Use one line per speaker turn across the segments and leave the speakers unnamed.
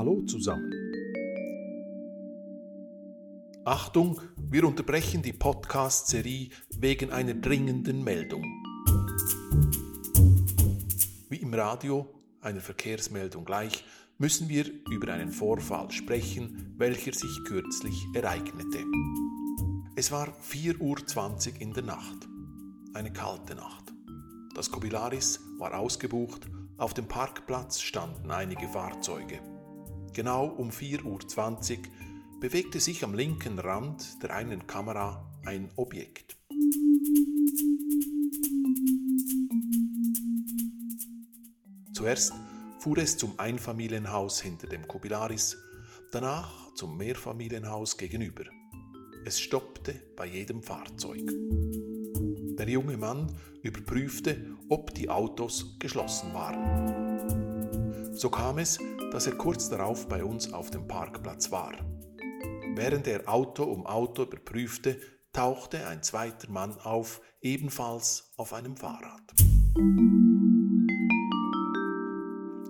Hallo zusammen. Achtung, wir unterbrechen die Podcast-Serie wegen einer dringenden Meldung. Wie im Radio, einer Verkehrsmeldung gleich, müssen wir über einen Vorfall sprechen, welcher sich kürzlich ereignete. Es war 4.20 Uhr in der Nacht, eine kalte Nacht. Das Kobilaris war ausgebucht, auf dem Parkplatz standen einige Fahrzeuge. Genau um 4.20 Uhr bewegte sich am linken Rand der einen Kamera ein Objekt. Zuerst fuhr es zum Einfamilienhaus hinter dem Kobilaris, danach zum Mehrfamilienhaus gegenüber. Es stoppte bei jedem Fahrzeug. Der junge Mann überprüfte, ob die Autos geschlossen waren. So kam es, dass er kurz darauf bei uns auf dem Parkplatz war. Während er Auto um Auto überprüfte, tauchte ein zweiter Mann auf, ebenfalls auf einem Fahrrad.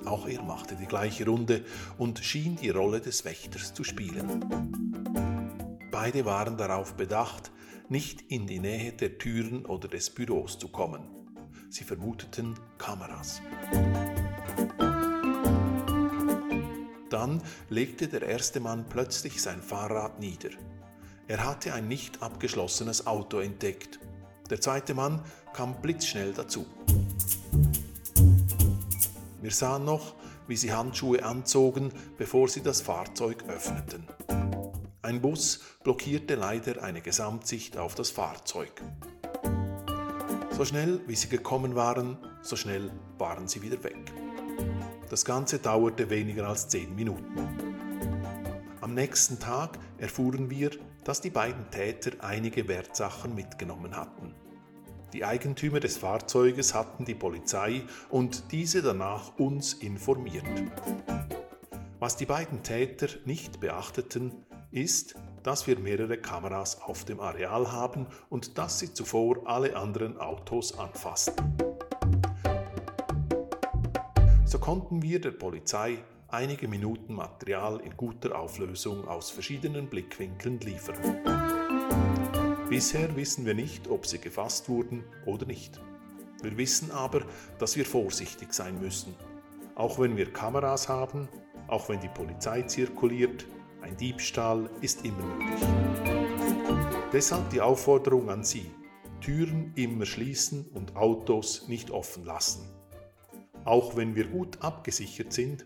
Auch er machte die gleiche Runde und schien die Rolle des Wächters zu spielen. Beide waren darauf bedacht, nicht in die Nähe der Türen oder des Büros zu kommen. Sie vermuteten Kameras. Dann legte der erste Mann plötzlich sein Fahrrad nieder. Er hatte ein nicht abgeschlossenes Auto entdeckt. Der zweite Mann kam blitzschnell dazu. Wir sahen noch, wie sie Handschuhe anzogen, bevor sie das Fahrzeug öffneten. Ein Bus blockierte leider eine Gesamtsicht auf das Fahrzeug. So schnell wie sie gekommen waren, so schnell waren sie wieder weg. Das Ganze dauerte weniger als zehn Minuten. Am nächsten Tag erfuhren wir, dass die beiden Täter einige Wertsachen mitgenommen hatten. Die Eigentümer des Fahrzeuges hatten die Polizei und diese danach uns informiert. Was die beiden Täter nicht beachteten, ist, dass wir mehrere Kameras auf dem Areal haben und dass sie zuvor alle anderen Autos anfassten. So konnten wir der Polizei einige Minuten Material in guter Auflösung aus verschiedenen Blickwinkeln liefern. Bisher wissen wir nicht, ob sie gefasst wurden oder nicht. Wir wissen aber, dass wir vorsichtig sein müssen. Auch wenn wir Kameras haben, auch wenn die Polizei zirkuliert, ein Diebstahl ist immer möglich. Deshalb die Aufforderung an Sie, Türen immer schließen und Autos nicht offen lassen. Auch wenn wir gut abgesichert sind,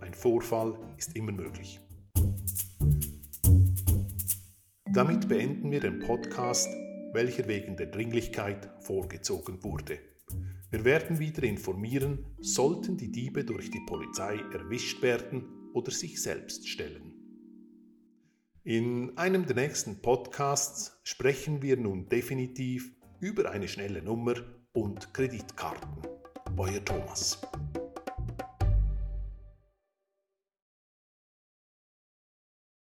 ein Vorfall ist immer möglich. Damit beenden wir den Podcast, welcher wegen der Dringlichkeit vorgezogen wurde. Wir werden wieder informieren, sollten die Diebe durch die Polizei erwischt werden oder sich selbst stellen. In einem der nächsten Podcasts sprechen wir nun definitiv über eine schnelle Nummer und Kreditkarten. Boyer Thomas.